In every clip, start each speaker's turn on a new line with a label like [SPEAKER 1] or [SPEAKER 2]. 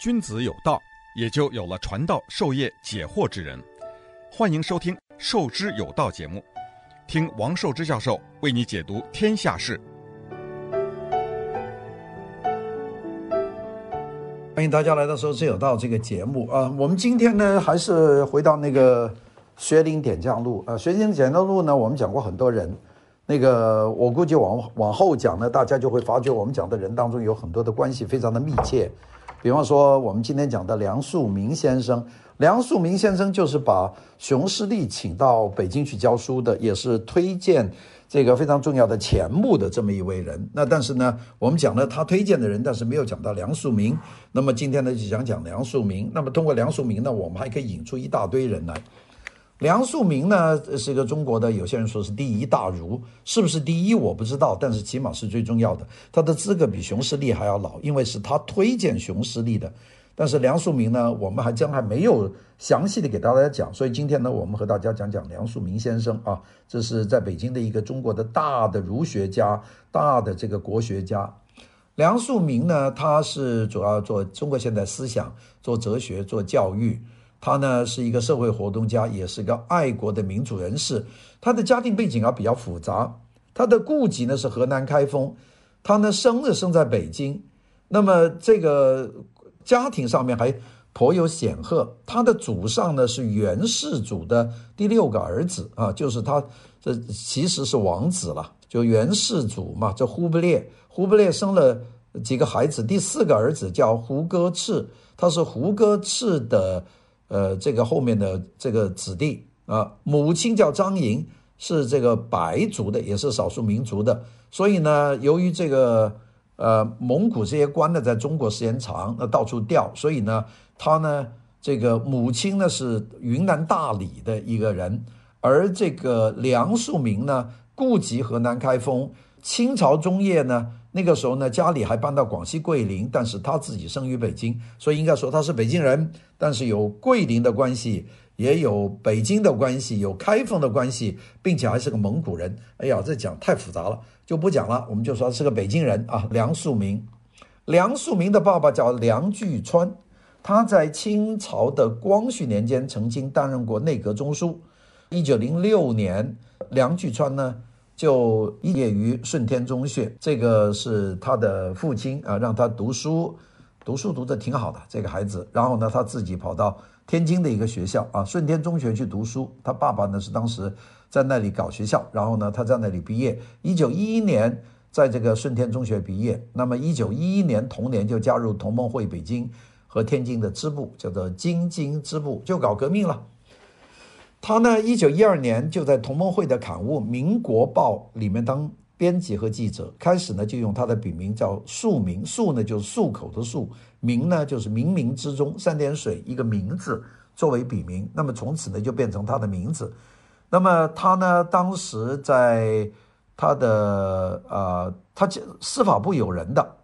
[SPEAKER 1] 君子有道，也就有了传道授业解惑之人。欢迎收听《授之有道》节目，听王寿之教授为你解读天下事。
[SPEAKER 2] 欢迎大家来到《授之有道》这个节目啊！我们今天呢，还是回到那个学林点将录啊。学林点将录呢，我们讲过很多人。那个我估计往往后讲呢，大家就会发觉我们讲的人当中有很多的关系非常的密切。比方说，我们今天讲的梁漱溟先生，梁漱溟先生就是把熊十力请到北京去教书的，也是推荐这个非常重要的钱穆的这么一位人。那但是呢，我们讲了他推荐的人，但是没有讲到梁漱溟。那么今天呢，就讲讲梁漱溟。那么通过梁漱溟呢，我们还可以引出一大堆人来。梁漱溟呢，是一个中国的，有些人说是第一大儒，是不是第一我不知道，但是起码是最重要的。他的资格比熊十力还要老，因为是他推荐熊十力的。但是梁漱溟呢，我们还真还没有详细的给大家讲，所以今天呢，我们和大家讲讲梁漱溟先生啊，这是在北京的一个中国的大的儒学家，大的这个国学家。梁漱溟呢，他是主要做中国现代思想，做哲学，做教育。他呢是一个社会活动家，也是个爱国的民主人士。他的家庭背景啊比较复杂，他的故籍呢是河南开封，他呢生日生在北京。那么这个家庭上面还颇有显赫，他的祖上呢是元世祖的第六个儿子啊，就是他这其实是王子了，就元世祖嘛，这忽必烈，忽必烈生了几个孩子，第四个儿子叫胡歌赤，他是胡歌赤的。呃，这个后面的这个子弟啊，母亲叫张莹，是这个白族的，也是少数民族的。所以呢，由于这个呃蒙古这些官呢，在中国时间长，那到处调，所以呢，他呢这个母亲呢是云南大理的一个人，而这个梁漱溟呢，故籍河南开封。清朝中叶呢，那个时候呢，家里还搬到广西桂林，但是他自己生于北京，所以应该说他是北京人，但是有桂林的关系，也有北京的关系，有开封的关系，并且还是个蒙古人。哎呀，这讲太复杂了，就不讲了。我们就说是个北京人啊，梁漱溟。梁漱溟的爸爸叫梁巨川，他在清朝的光绪年间曾经担任过内阁中书。一九零六年，梁巨川呢，就毕业于顺天中学，这个是他的父亲啊，让他读书，读书读得挺好的这个孩子。然后呢，他自己跑到天津的一个学校啊，顺天中学去读书。他爸爸呢是当时在那里搞学校，然后呢他在那里毕业。一九一一年在这个顺天中学毕业，那么一九一一年同年就加入同盟会北京和天津的支部，叫做京津支部，就搞革命了。他呢，一九一二年就在同盟会的刊物《民国报》里面当编辑和记者。开始呢，就用他的笔名叫漱溟，漱呢就是漱口的漱，溟呢就是冥冥之中三点水一个名字作为笔名。那么从此呢，就变成他的名字。那么他呢，当时在他的呃，他司法部有人的，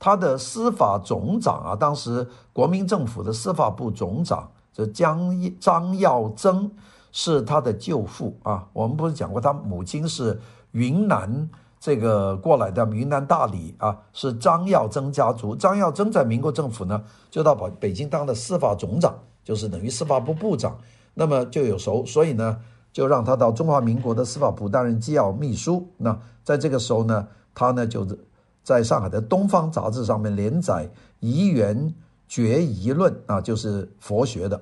[SPEAKER 2] 他的司法总长啊，当时国民政府的司法部总长这江张耀曾。是他的舅父啊，我们不是讲过他母亲是云南这个过来的，云南大理啊，是张耀曾家族。张耀曾在民国政府呢，就到北北京当了司法总长，就是等于司法部部长，那么就有熟，所以呢，就让他到中华民国的司法部担任机要秘书。那在这个时候呢，他呢就是在上海的《东方》杂志上面连载《怡园决疑论》啊，就是佛学的。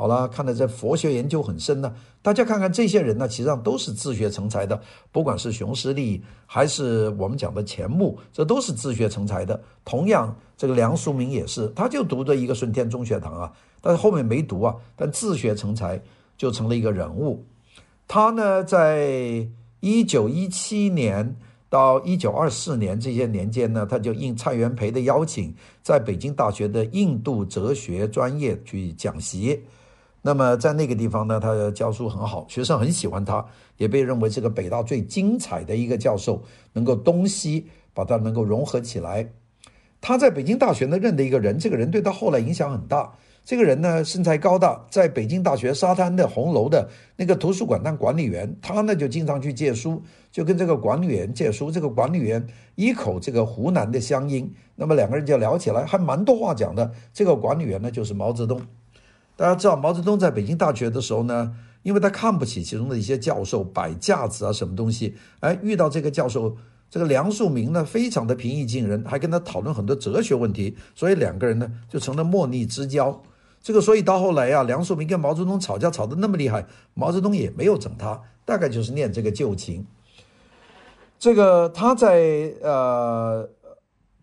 [SPEAKER 2] 好了，看来这佛学研究很深呢。大家看看这些人呢，其实上都是自学成才的。不管是熊十力，还是我们讲的钱穆，这都是自学成才的。同样，这个梁漱溟也是，他就读的一个顺天中学堂啊，但是后面没读啊，但自学成才就成了一个人物。他呢，在一九一七年到一九二四年这些年间呢，他就应蔡元培的邀请，在北京大学的印度哲学专业去讲习。那么在那个地方呢，他教书很好，学生很喜欢他，也被认为是个北大最精彩的一个教授，能够东西把他能够融合起来。他在北京大学呢认的一个人，这个人对他后来影响很大，这个人呢，身材高大，在北京大学沙滩的红楼的那个图书馆当管理员，他呢就经常去借书，就跟这个管理员借书。这个管理员一口这个湖南的乡音，那么两个人就聊起来，还蛮多话讲的。这个管理员呢就是毛泽东。大家知道毛泽东在北京大学的时候呢，因为他看不起其中的一些教授摆架子啊什么东西，哎，遇到这个教授。这个梁漱溟呢，非常的平易近人，还跟他讨论很多哲学问题，所以两个人呢就成了莫逆之交。这个所以到后来啊，梁漱溟跟毛泽东吵架吵得那么厉害，毛泽东也没有整他，大概就是念这个旧情。这个他在呃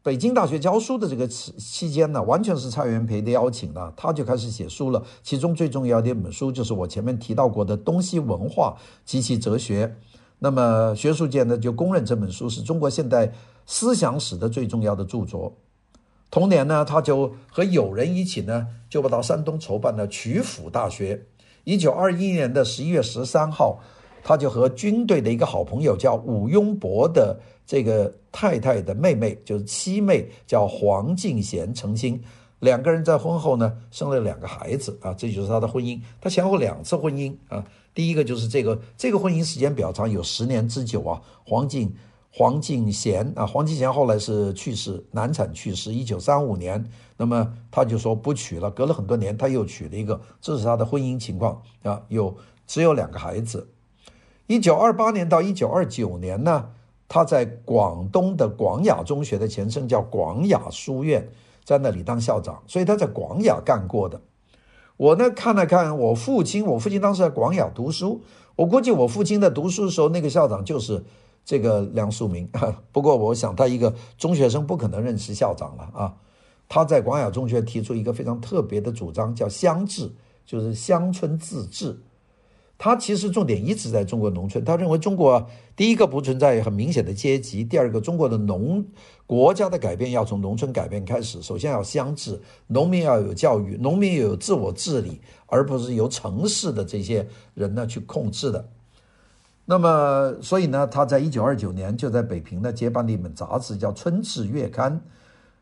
[SPEAKER 2] 北京大学教书的这个期期间呢，完全是蔡元培的邀请呢，他就开始写书了。其中最重要的一本书就是我前面提到过的《东西文化及其哲学》。那么学术界呢，就公认这本书是中国现代思想史的最重要的著作。同年呢，他就和友人一起呢，就到山东筹办了曲阜大学。一九二一年的十一月十三号，他就和军队的一个好朋友叫伍雍伯的这个太太的妹妹，就是七妹，叫黄敬贤成亲。两个人在婚后呢，生了两个孩子啊，这就是他的婚姻。他前后两次婚姻啊。第一个就是这个，这个婚姻时间比较长，有十年之久啊。黄敬黄敬贤啊，黄敬贤后来是去世，难产去世，一九三五年。那么他就说不娶了，隔了很多年他又娶了一个，这是他的婚姻情况啊。有只有两个孩子。一九二八年到一九二九年呢，他在广东的广雅中学的前身叫广雅书院，在那里当校长，所以他在广雅干过的。我呢看了看我父亲，我父亲当时在广雅读书，我估计我父亲在读书的时候，那个校长就是这个梁漱溟。不过我想他一个中学生不可能认识校长了啊。他在广雅中学提出一个非常特别的主张，叫乡治，就是乡村自治。他其实重点一直在中国农村，他认为中国第一个不存在很明显的阶级，第二个中国的农国家的改变要从农村改变开始，首先要乡治，农民要有教育，农民要有自我治理，而不是由城市的这些人呢去控制的。那么，所以呢，他在一九二九年就在北平呢接办了一本杂志，叫《春至月刊》。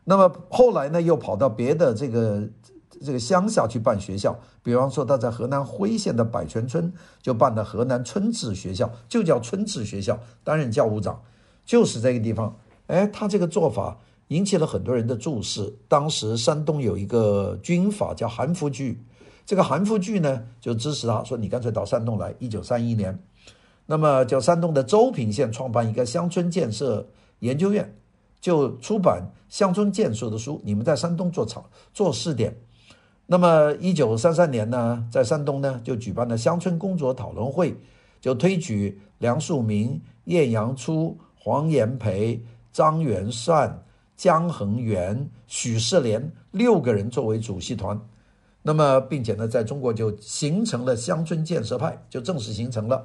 [SPEAKER 2] 那么后来呢，又跑到别的这个。这个乡下去办学校，比方说他在河南辉县的百泉村就办了河南春至学校，就叫春至学校，担任教务长，就是这个地方。哎，他这个做法引起了很多人的注视。当时山东有一个军阀叫韩复矩，这个韩复矩呢就支持他，说你干脆到山东来。一九三一年，那么叫山东的邹平县创办一个乡村建设研究院，就出版乡村建设的书。你们在山东做厂做试点。那么，一九三三年呢，在山东呢，就举办了乡村工作讨论会，就推举梁漱溟、晏阳初、黄炎培、张元善、姜恒元、许世连六个人作为主席团。那么，并且呢，在中国就形成了乡村建设派，就正式形成了。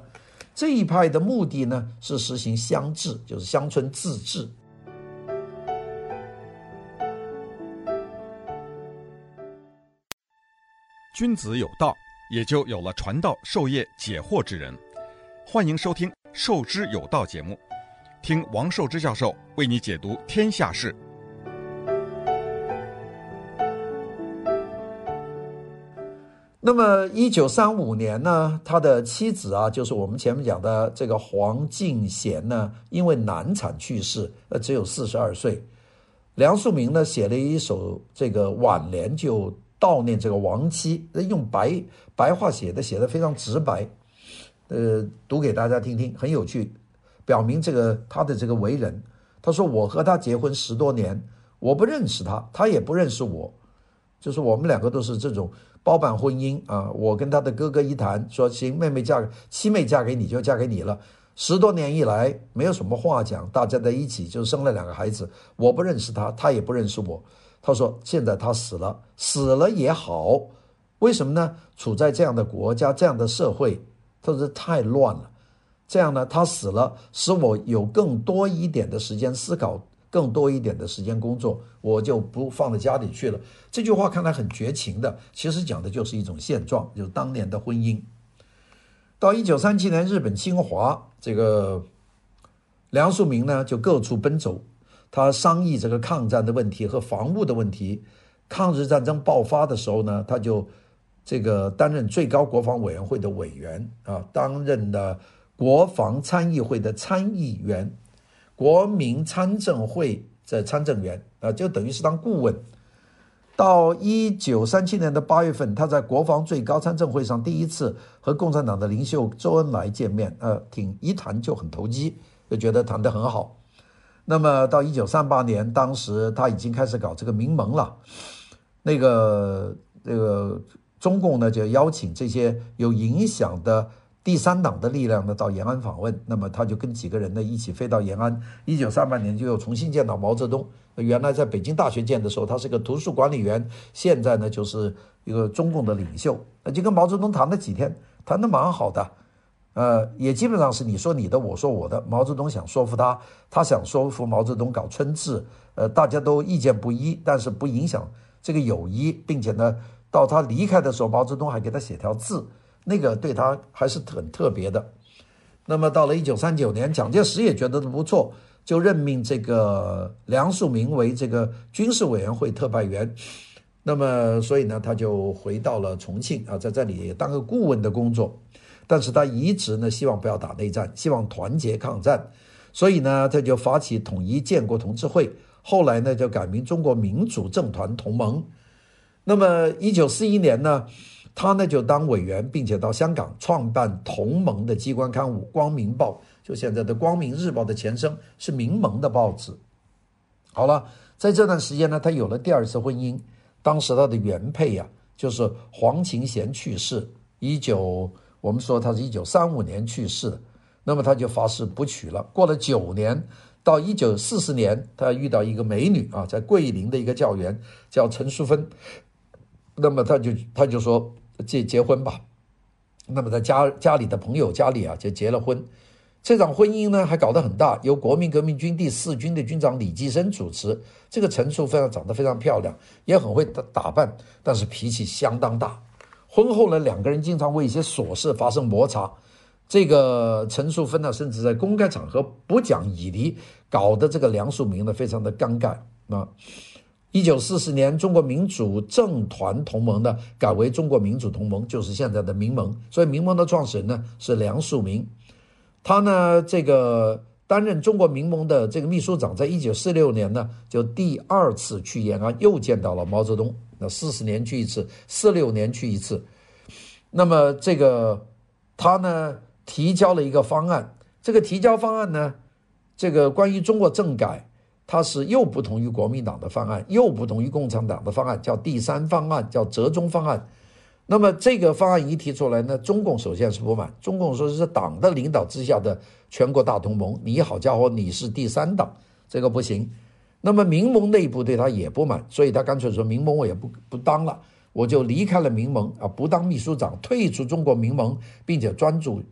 [SPEAKER 2] 这一派的目的呢，是实行乡治，就是乡村自治。
[SPEAKER 1] 君子有道，也就有了传道授业解惑之人。欢迎收听《授之有道》节目，听王寿之教授为你解读天下事。
[SPEAKER 2] 那么，一九三五年呢，他的妻子啊，就是我们前面讲的这个黄敬贤呢，因为难产去世，呃，只有四十二岁。梁漱溟呢，写了一首这个挽联，就。悼念这个亡妻，用白白话写的，写的非常直白，呃，读给大家听听，很有趣，表明这个他的这个为人。他说：“我和他结婚十多年，我不认识他，他也不认识我，就是我们两个都是这种包办婚姻啊。我跟他的哥哥一谈，说行，妹妹嫁七妹嫁给你就嫁给你了。十多年以来没有什么话讲，大家在一起就生了两个孩子，我不认识他，他也不认识我。”他说：“现在他死了，死了也好，为什么呢？处在这样的国家、这样的社会，他说太乱了。这样呢，他死了，使我有更多一点的时间思考，更多一点的时间工作，我就不放在家里去了。”这句话看来很绝情的，其实讲的就是一种现状，就是当年的婚姻。到一九三七年，日本侵华，这个梁漱溟呢就各处奔走。他商议这个抗战的问题和防务的问题，抗日战争爆发的时候呢，他就这个担任最高国防委员会的委员啊，担任了国防参议会的参议员，国民参政会的参政员啊，就等于是当顾问。到一九三七年的八月份，他在国防最高参政会上第一次和共产党的领袖周恩来见面，呃，挺一谈就很投机，就觉得谈得很好。那么到一九三八年，当时他已经开始搞这个民盟了，那个那个中共呢就邀请这些有影响的第三党的力量呢到延安访问，那么他就跟几个人呢一起飞到延安，一九三八年就又重新见到毛泽东。原来在北京大学见的时候，他是个图书管理员，现在呢就是一个中共的领袖，那就跟毛泽东谈了几天，谈得蛮好的，呃，也基本上是你说你的，我说我的。毛泽东想说服他，他想说服毛泽东搞春治，呃，大家都意见不一，但是不影响这个友谊，并且呢，到他离开的时候，毛泽东还给他写条字，那个对他还是很特别的。那么到了一九三九年，蒋介石也觉得不错。就任命这个梁漱溟为这个军事委员会特派员，那么所以呢，他就回到了重庆啊，在这里当个顾问的工作。但是他一直呢，希望不要打内战，希望团结抗战，所以呢，他就发起统一建国同志会，后来呢，就改名中国民主政团同盟。那么一九四一年呢，他呢就当委员，并且到香港创办同盟的机关刊物《光明报》。就现在的《光明日报》的前身是民盟的报纸。好了，在这段时间呢，他有了第二次婚姻。当时他的原配呀、就是黄勤贤去世，一九我们说他是一九三五年去世的，那么他就发誓不娶了。过了九年，到一九四四年，他遇到一个美女啊，在桂林的一个教员叫陈淑芬，那么他就他就说结结婚吧。那么在家家里的朋友家里啊，就结了婚。这场婚姻呢，还搞得很大，由国民革命军第四军的军长李济深主持。这个陈淑芬长得非常漂亮，也很会打打扮，但是脾气相当大。婚后呢，两个人经常为一些琐事发生摩擦。这个陈淑芬呢，甚至在公开场合不讲义理，搞得这个梁漱溟呢，非常的尴尬。啊，一九四四年，中国民主政团同盟呢，改为中国民主同盟，就是现在的民盟。所以民盟的创始人呢，是梁漱溟。他呢，这个担任中国民盟的这个秘书长，在一九四六年呢，就第二次去延安，又见到了毛泽东。那四十年去一次，四六年去一次。那么这个他呢，提交了一个方案。这个提交方案呢，这个关于中国政改，它是又不同于国民党的方案，又不同于共产党的方案，叫第三方案，叫折中方案。那么这个方案一提出来呢，中共首先是不满。中共说是党的领导之下的全国大同盟，你好家伙，你是第三党，这个不行。那么民盟内部对他也不满，所以他干脆说民盟我也不不当了，我就离开了民盟啊，不当秘书长，退出中国民盟，并且专注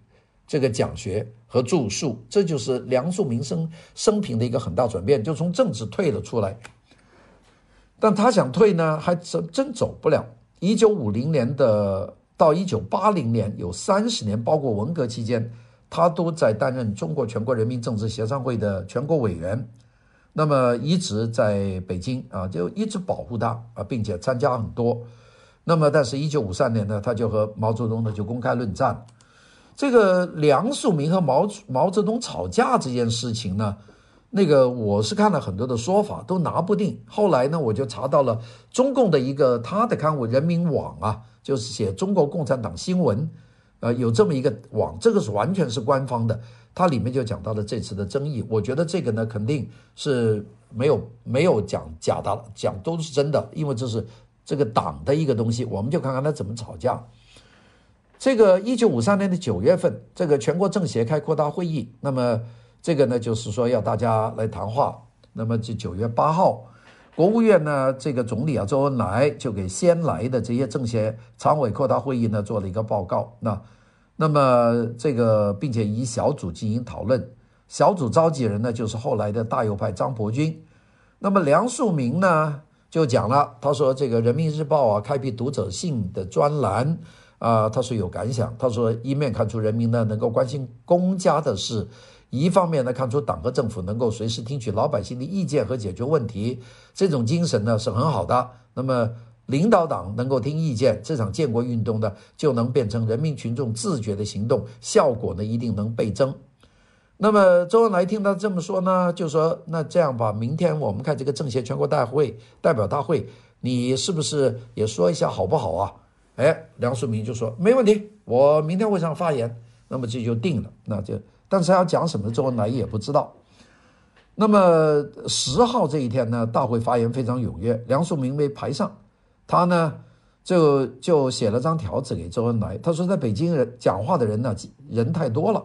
[SPEAKER 2] 这个讲学和著述。这就是梁漱溟生生平的一个很大转变，就从政治退了出来。但他想退呢，还真真走不了。一九五零年的到一九八零年有三十年，包括文革期间，他都在担任中国全国人民政治协商会的全国委员。那么一直在北京啊，就一直保护他啊，并且参加很多。那么，但是，一九五三年呢，他就和毛泽东呢就公开论战。这个梁漱溟和毛毛泽东吵架这件事情呢，那个我是看了很多的说法，都拿不定。后来呢，我就查到了中共的一个他的刊物《人民网》啊，就是写中国共产党新闻，呃，有这么一个网，这个是完全是官方的。它里面就讲到了这次的争议。我觉得这个呢，肯定是没有没有讲假的，讲都是真的，因为这是这个党的一个东西。我们就看看他怎么吵架。这个一九五三年的九月份，这个全国政协开扩大会议，那么。这个呢，就是说要大家来谈话。那么，这九月八号，国务院呢，这个总理啊，周恩来就给先来的这些政协常委扩大会议呢做了一个报告。那，那么这个，并且以小组进行讨论。小组召集人呢，就是后来的大右派张伯钧。那么梁漱溟呢，就讲了，他说这个《人民日报》啊，开辟读者信的专栏啊，他说有感想。他说一面看出人民呢能够关心公家的事。一方面呢，看出党和政府能够随时听取老百姓的意见和解决问题，这种精神呢是很好的。那么领导党能够听意见，这场建国运动呢就能变成人民群众自觉的行动，效果呢一定能倍增。那么周恩来听他这么说呢，就说那这样吧，明天我们看这个政协全国大会代表大会，你是不是也说一下好不好啊？哎，梁漱溟就说没问题，我明天会上发言。那么这就定了，那就但是他要讲什么，周恩来也不知道。那么十号这一天呢，大会发言非常踊跃，梁漱溟没排上，他呢就就写了张条子给周恩来，他说在北京人讲话的人呢人太多了。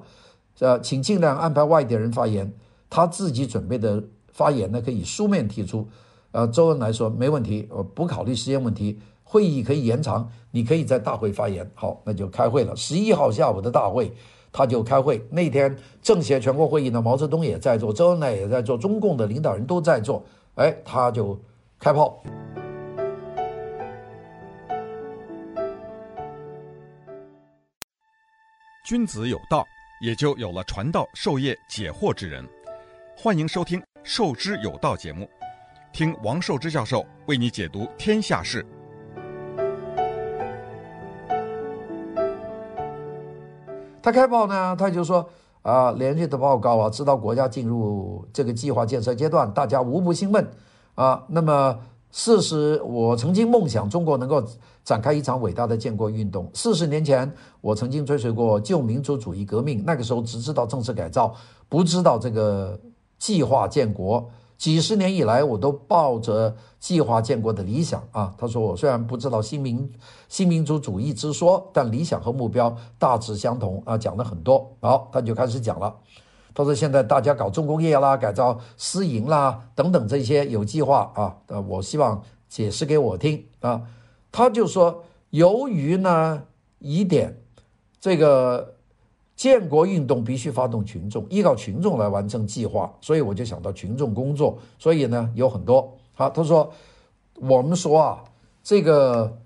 [SPEAKER 2] 呃，请尽量安排外地人发言。他自己准备的发言呢，可以书面提出。呃，周恩来说没问题，我不考虑时间问题，会议可以延长，你可以在大会发言。好，那就开会了。十一号下午的大会，他就开会。那天政协全国会议呢，毛泽东也在座，周恩来也在座，中共的领导人都在座。哎，他就开炮。
[SPEAKER 1] 君子有道。也就有了传道授业解惑之人。欢迎收听《授之有道》节目，听王寿之教授为你解读天下事。
[SPEAKER 2] 他开报呢，他就说啊，连续的报告啊，知道国家进入这个计划建设阶段，大家无不兴奋啊。那么。四十，我曾经梦想中国能够展开一场伟大的建国运动。四十年前，我曾经追随过旧民主主义革命，那个时候只知道政治改造，不知道这个计划建国。几十年以来，我都抱着计划建国的理想啊。他说，我虽然不知道新民新民主主义之说，但理想和目标大致相同啊。讲了很多，好，他就开始讲了。他说：“现在大家搞重工业啦，改造私营啦，等等这些有计划啊。呃，我希望解释给我听啊。”他就说：“由于呢疑点，这个建国运动必须发动群众，依靠群众来完成计划，所以我就想到群众工作。所以呢有很多。好，他说我们说啊，这个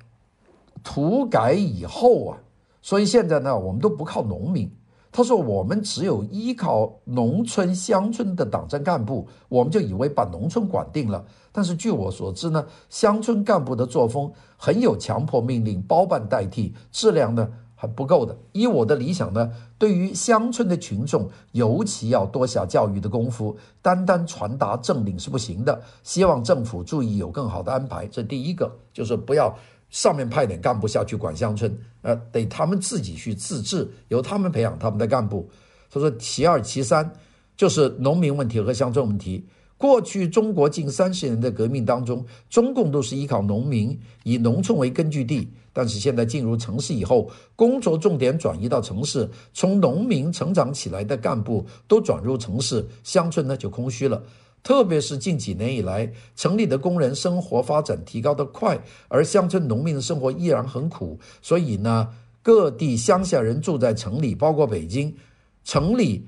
[SPEAKER 2] 土改以后啊，所以现在呢我们都不靠农民。”他说：“我们只有依靠农村乡村的党政干部，我们就以为把农村管定了。但是据我所知呢，乡村干部的作风很有强迫命令、包办代替，质量呢还不够的。以我的理想呢，对于乡村的群众，尤其要多下教育的功夫，单单传达政令是不行的。希望政府注意有更好的安排。这第一个就是不要。”上面派点干部下去管乡村，呃，得他们自己去自治，由他们培养他们的干部。他说，其二其三就是农民问题和乡村问题。过去中国近三十年的革命当中，中共都是依靠农民，以农村为根据地。但是现在进入城市以后，工作重点转移到城市，从农民成长起来的干部都转入城市，乡村呢就空虚了。特别是近几年以来，城里的工人生活发展提高得快，而乡村农民的生活依然很苦。所以呢，各地乡下人住在城里，包括北京，城里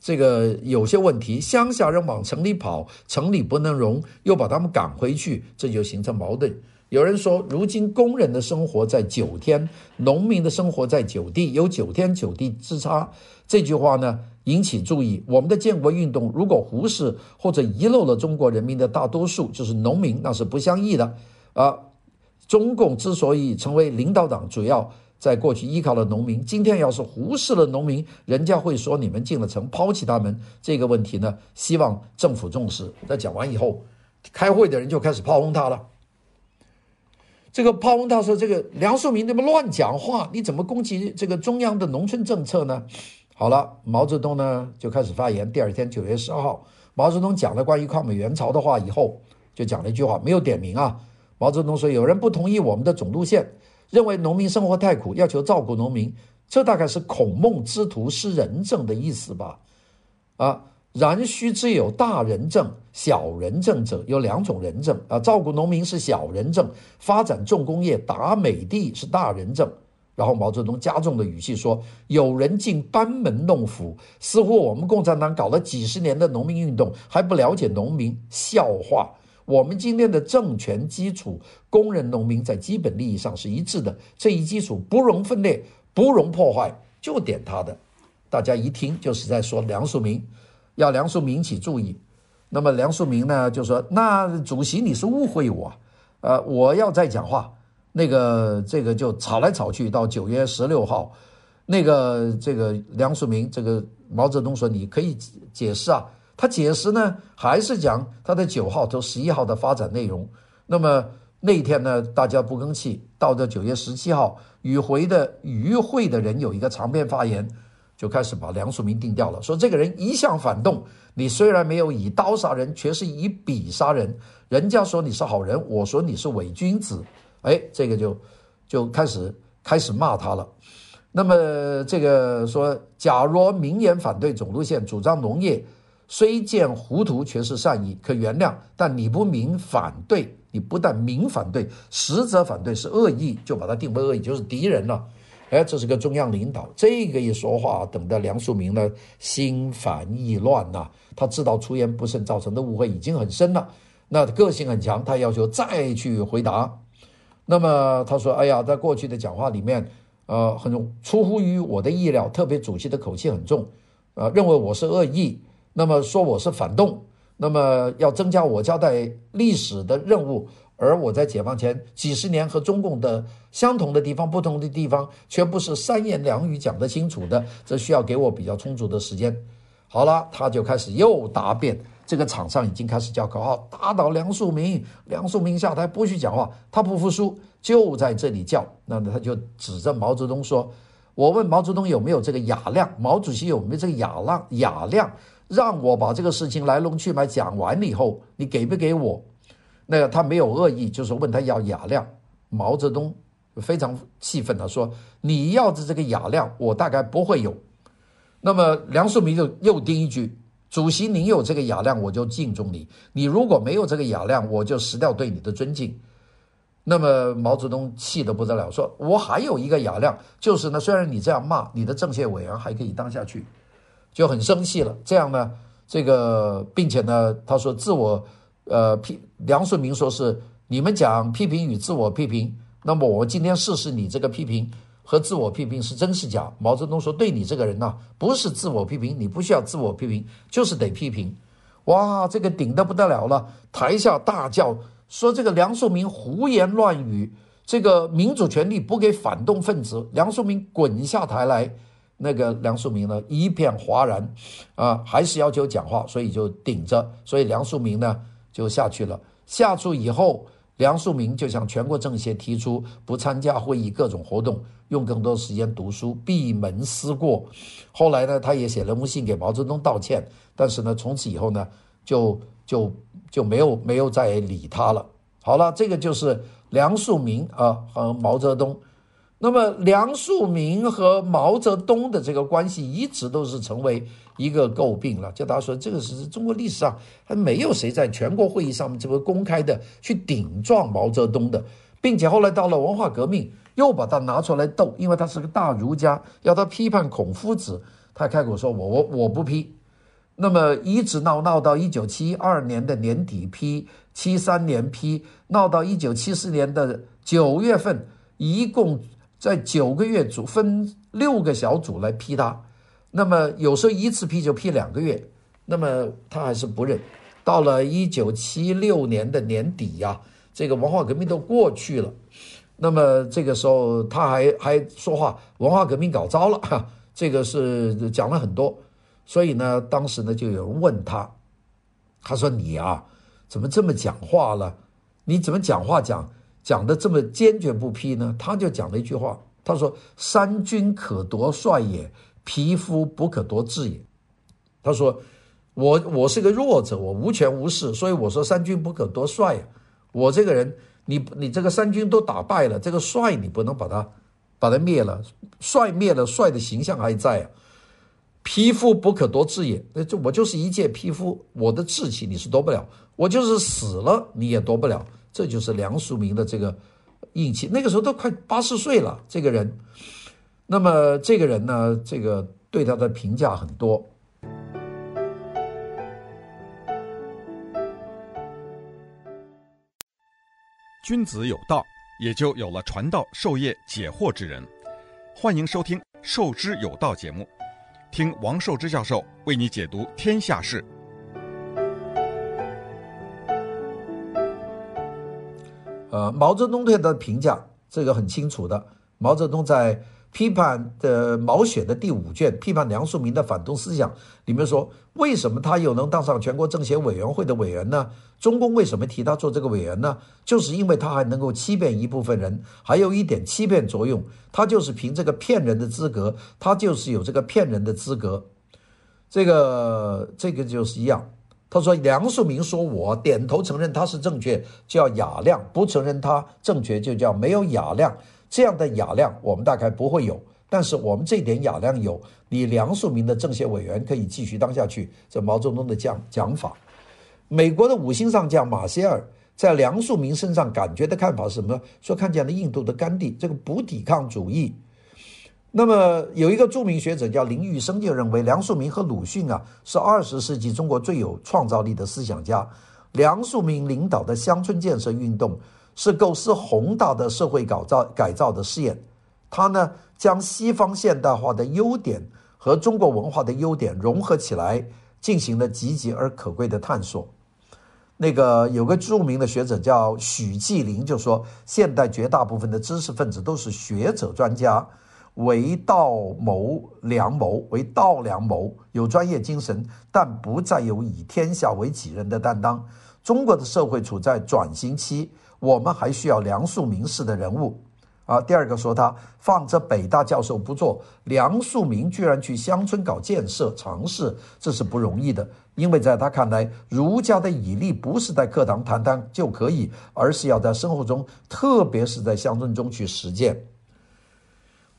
[SPEAKER 2] 这个有些问题，乡下人往城里跑，城里不能容，又把他们赶回去，这就形成矛盾。有人说，如今工人的生活在九天，农民的生活在九地，有九天九地之差。这句话呢，引起注意。我们的建国运动如果忽视或者遗漏了中国人民的大多数，就是农民，那是不相宜的。啊，中共之所以成为领导党，主要在过去依靠了农民。今天要是忽视了农民，人家会说你们进了城，抛弃他们。这个问题呢，希望政府重视。那讲完以后，开会的人就开始炮轰他了。这个炮轰他说：“这个梁漱溟怎么乱讲话？你怎么攻击这个中央的农村政策呢？”好了，毛泽东呢就开始发言。第二天九月十二号，毛泽东讲了关于抗美援朝的话以后，就讲了一句话，没有点名啊。毛泽东说：“有人不同意我们的总路线，认为农民生活太苦，要求照顾农民。这大概是孔孟之徒失仁政的意思吧？啊，然须知有大仁政、小仁政者，有两种仁政啊。照顾农民是小仁政，发展重工业、打美帝是大仁政。”然后毛泽东加重的语气说：“有人竟班门弄斧，似乎我们共产党搞了几十年的农民运动还不了解农民。笑话！我们今天的政权基础，工人、农民在基本利益上是一致的，这一基础不容分裂，不容破坏。就点他的，大家一听就是在说梁漱溟，要梁漱溟引起注意。那么梁漱溟呢就说：‘那主席你是误会我。’呃，我要再讲话，那个这个就吵来吵去，到九月十六号，那个这个梁漱溟，这个毛泽东说你可以解释啊，他解释呢还是讲他的九号到十一号的发展内容。那么那一天呢，大家不吭气，到这九月十七号，与会的与会的人有一个长篇发言。就开始把梁漱溟定调了，说这个人一向反动，你虽然没有以刀杀人，却是以笔杀人。人家说你是好人，我说你是伪君子。哎，这个就就开始开始骂他了。那么这个说，假若明言反对总路线，主张农业，虽见糊涂，却是善意，可原谅。但你不明反对，你不但明反对，实则反对是恶意，就把他定为恶意，就是敌人了。哎，这是个中央领导，这个一说话，等到梁漱溟呢心烦意乱呐，他知道出言不慎造成的误会已经很深了，那个性很强，他要求再去回答。那么他说：“哎呀，在过去的讲话里面，呃，很出乎于我的意料，特别主席的口气很重，呃，认为我是恶意，那么说我是反动，那么要增加我交代历史的任务。”而我在解放前几十年和中共的相同的地方、不同的地方，却不是三言两语讲得清楚的，这需要给我比较充足的时间。好了，他就开始又答辩。这个场上已经开始叫口号，打倒梁漱溟，梁漱溟下台，不许讲话。他不服输，就在这里叫。那他就指着毛泽东说：“我问毛泽东有没有这个雅量，毛主席有没有这个雅量？雅量让我把这个事情来龙去脉讲完了以后，你给不给我？”那个他没有恶意，就是问他要雅量。毛泽东非常气愤地说：“你要的这个雅量，我大概不会有。”那么梁漱溟就又叮一句：“主席，您有这个雅量，我就敬重你；你如果没有这个雅量，我就失掉对你的尊敬。”那么毛泽东气得不得了，说：“我还有一个雅量，就是呢，虽然你这样骂，你的政协委员还可以当下去。”就很生气了。这样呢，这个并且呢，他说自我。呃，批梁漱溟说是你们讲批评与自我批评，那么我今天试试你这个批评和自我批评是真是假。毛泽东说，对你这个人呐，不是自我批评，你不需要自我批评，就是得批评。哇，这个顶得不得了了，台下大叫说这个梁漱溟胡言乱语，这个民主权利不给反动分子，梁漱溟滚下台来。那个梁漱溟呢一片哗然，啊，还是要求讲话，所以就顶着，所以梁漱溟呢。就下去了。下去以后，梁漱溟就向全国政协提出不参加会议、各种活动，用更多时间读书，闭门思过。后来呢，他也写了封信给毛泽东道歉，但是呢，从此以后呢，就就就没有没有再理他了。好了，这个就是梁漱溟啊和毛泽东。那么梁漱溟和毛泽东的这个关系一直都是成为一个诟病了。就大家说，这个是中国历史上还没有谁在全国会议上面这么公开的去顶撞毛泽东的，并且后来到了文化革命又把他拿出来斗，因为他是个大儒家，要他批判孔夫子，他开口说我我我不批。那么一直闹闹到一九七二年的年底批，七三年批，闹到一九七四年的九月份，一共。在九个月组分六个小组来批他，那么有时候一次批就批两个月，那么他还是不认。到了一九七六年的年底呀、这个文化革命都过去了，那么这个时候他还还说话，文化革命搞糟了，哈，这个是讲了很多。所以呢，当时呢就有人问他，他说你啊，怎么这么讲话了？你怎么讲话讲？讲的这么坚决不批呢？他就讲了一句话，他说：“三军可夺帅也，匹夫不可夺志也。”他说：“我我是个弱者，我无权无势，所以我说三军不可夺帅呀。我这个人，你你这个三军都打败了，这个帅你不能把他把他灭了，帅灭了，帅的形象还在啊。匹夫不可夺志也，那就我就是一介匹夫，我的志气你是夺不了，我就是死了你也夺不了。”这就是梁漱溟的这个硬气，那个时候都快八十岁了，这个人。那么这个人呢，这个对他的评价很多。
[SPEAKER 1] 君子有道，也就有了传道授业解惑之人。欢迎收听《授之有道》节目，听王寿之教授为你解读天下事。
[SPEAKER 2] 呃，毛泽东对他的评价这个很清楚的。毛泽东在批判的毛选的第五卷，批判梁漱溟的反动思想里面说，为什么他又能当上全国政协委员会的委员呢？中共为什么提他做这个委员呢？就是因为他还能够欺骗一部分人，还有一点欺骗作用。他就是凭这个骗人的资格，他就是有这个骗人的资格。这个这个就是一样。他说：“梁漱溟说我点头承认他是正确，叫雅量；不承认他正确，就叫没有雅量。这样的雅量，我们大概不会有。但是我们这点雅量有，你梁漱溟的政协委员可以继续当下去。”这毛泽东的讲讲法。美国的五星上将马歇尔在梁漱溟身上感觉的看法是什么？说看见了印度的甘地，这个不抵抗主义。那么有一个著名学者叫林玉生，就认为梁漱溟和鲁迅啊是二十世纪中国最有创造力的思想家。梁漱溟领导的乡村建设运动是构思宏大的社会改造改造的试验。他呢将西方现代化的优点和中国文化的优点融合起来，进行了积极而可贵的探索。那个有个著名的学者叫许继林，就说现代绝大部分的知识分子都是学者专家。为道谋良谋，为道良谋，有专业精神，但不再有以天下为己任的担当。中国的社会处在转型期，我们还需要梁漱溟式的人物。啊，第二个说他放着北大教授不做，梁漱溟居然去乡村搞建设尝试，这是不容易的，因为在他看来，儒家的以立不是在课堂谈谈就可以，而是要在生活中，特别是在乡村中去实践。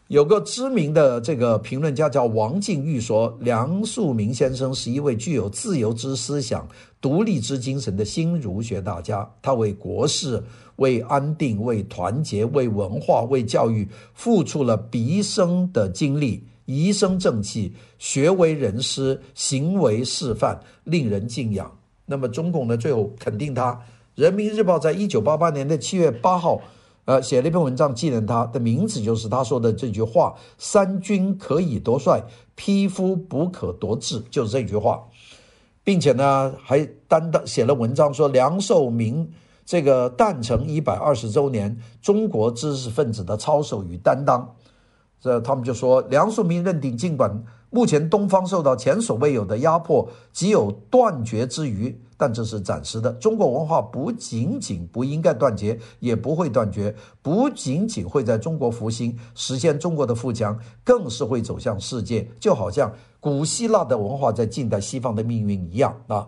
[SPEAKER 2] 有个知名的这个评论家叫王靖玉说，梁漱溟先生是一位具有自由之思想、独立之精神的新儒学大家。他为国事、为安定、为团结、为文化、为教育付出了毕生的精力，一生正气，学为人师，行为示范，令人敬仰。那么中共呢，最后肯定他。《人民日报》在一九八八年的七月八号。呃，写了一篇文章纪念他的名字，就是他说的这句话：“三军可以夺帅，匹夫不可夺志。”就是这句话，并且呢，还担当写了文章说梁漱溟这个诞辰一百二十周年，中国知识分子的操守与担当。这他们就说，梁漱溟认定，尽管目前东方受到前所未有的压迫，极有断绝之虞。但这是暂时的。中国文化不仅仅不应该断绝，也不会断绝。不仅仅会在中国复兴，实现中国的富强，更是会走向世界。就好像古希腊的文化在近代西方的命运一样啊。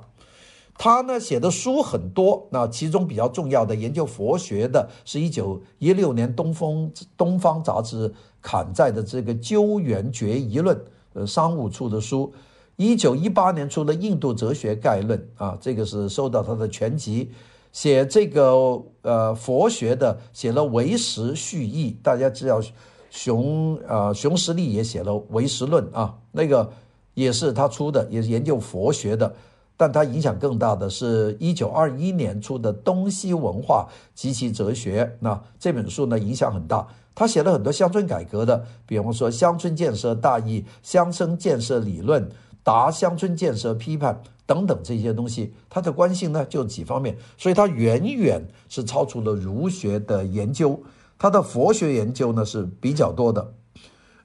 [SPEAKER 2] 他呢写的书很多，那其中比较重要的研究佛学的，是一九一六年东风东方杂志刊载的这个《鸠园决疑论》，呃，商务处的书。一九一八年出的《印度哲学概论》啊，这个是收到他的全集。写这个呃佛学的，写了《唯识续义》，大家知道熊呃熊十力也写了《唯识论》啊，那个也是他出的，也是研究佛学的。但他影响更大的是一九二一年出的《东西文化及其哲学》，那这本书呢影响很大。他写了很多乡村改革的，比方说《乡村建设大义》《乡村建设理论》。答乡村建设批判等等这些东西，他的关心呢就几方面，所以他远远是超出了儒学的研究，他的佛学研究呢是比较多的。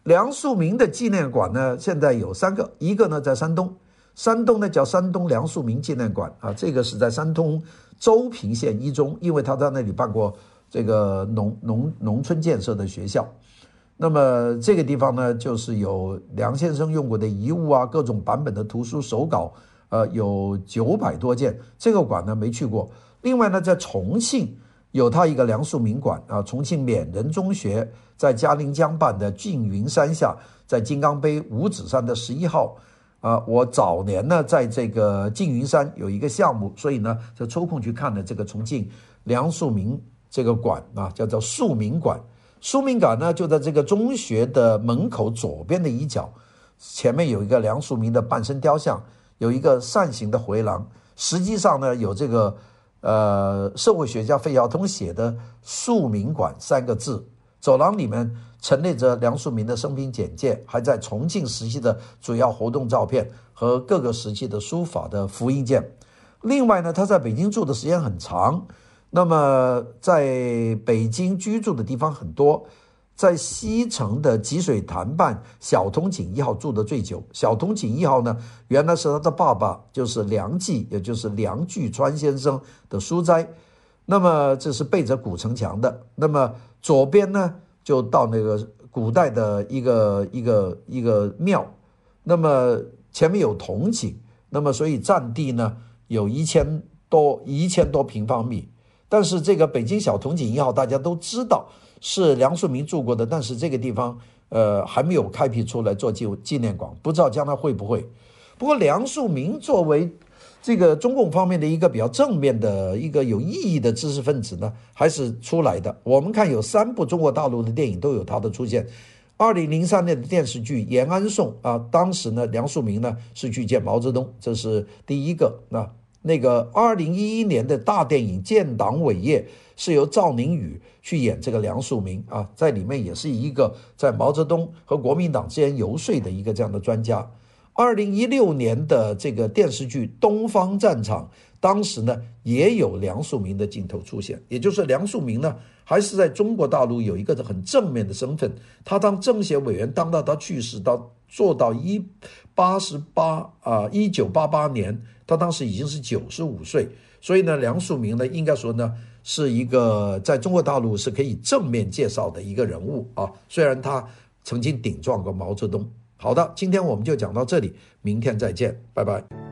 [SPEAKER 2] 梁漱溟的纪念馆呢现在有三个，一个呢在山东，山东呢叫山东梁漱溟纪念馆啊，这个是在山东邹平县一中，因为他在那里办过这个农农农村建设的学校。那么这个地方呢，就是有梁先生用过的遗物啊，各种版本的图书手稿，呃，有九百多件。这个馆呢没去过。另外呢，在重庆有他一个梁漱溟馆啊，重庆勉仁中学在嘉陵江畔的缙云山下，在金刚碑五指山的十一号啊。我早年呢在这个缙云山有一个项目，所以呢就抽空去看了这个重庆梁漱溟这个馆啊，叫做漱溟馆。漱溟馆呢，就在这个中学的门口左边的一角，前面有一个梁漱溟的半身雕像，有一个扇形的回廊。实际上呢，有这个呃社会学家费孝通写的“漱溟馆”三个字。走廊里面陈列着梁漱溟的生平简介，还在重庆时期的主要活动照片和各个时期的书法的复印件。另外呢，他在北京住的时间很长。那么在北京居住的地方很多，在西城的积水潭畔，小通井一号住的最久。小通井一号呢，原来是他的爸爸，就是梁冀，也就是梁巨川先生的书斋。那么这是背着古城墙的。那么左边呢，就到那个古代的一个一个一个庙。那么前面有铜井，那么所以占地呢有一千多一千多平方米。但是这个北京小铜井一号大家都知道是梁漱溟住过的，但是这个地方呃还没有开辟出来做纪纪念馆，不知道将来会不会。不过梁漱溟作为这个中共方面的一个比较正面的一个有意义的知识分子呢，还是出来的。我们看有三部中国大陆的电影都有他的出现。二零零三年的电视剧《延安颂》啊，当时呢，梁漱溟呢是去见毛泽东，这是第一个。那那个二零一一年的大电影《建党伟业》是由赵宁宇去演这个梁漱溟啊，在里面也是一个在毛泽东和国民党之间游说的一个这样的专家。二零一六年的这个电视剧《东方战场》，当时呢也有梁漱溟的镜头出现，也就是梁漱溟呢还是在中国大陆有一个很正面的身份。他当政协委员当到他去世到做到一八十八啊一九八八年，他当时已经是九十五岁，所以呢梁漱溟呢应该说呢是一个在中国大陆是可以正面介绍的一个人物啊，虽然他曾经顶撞过毛泽东。好的，今天我们就讲到这里，明天再见，拜拜。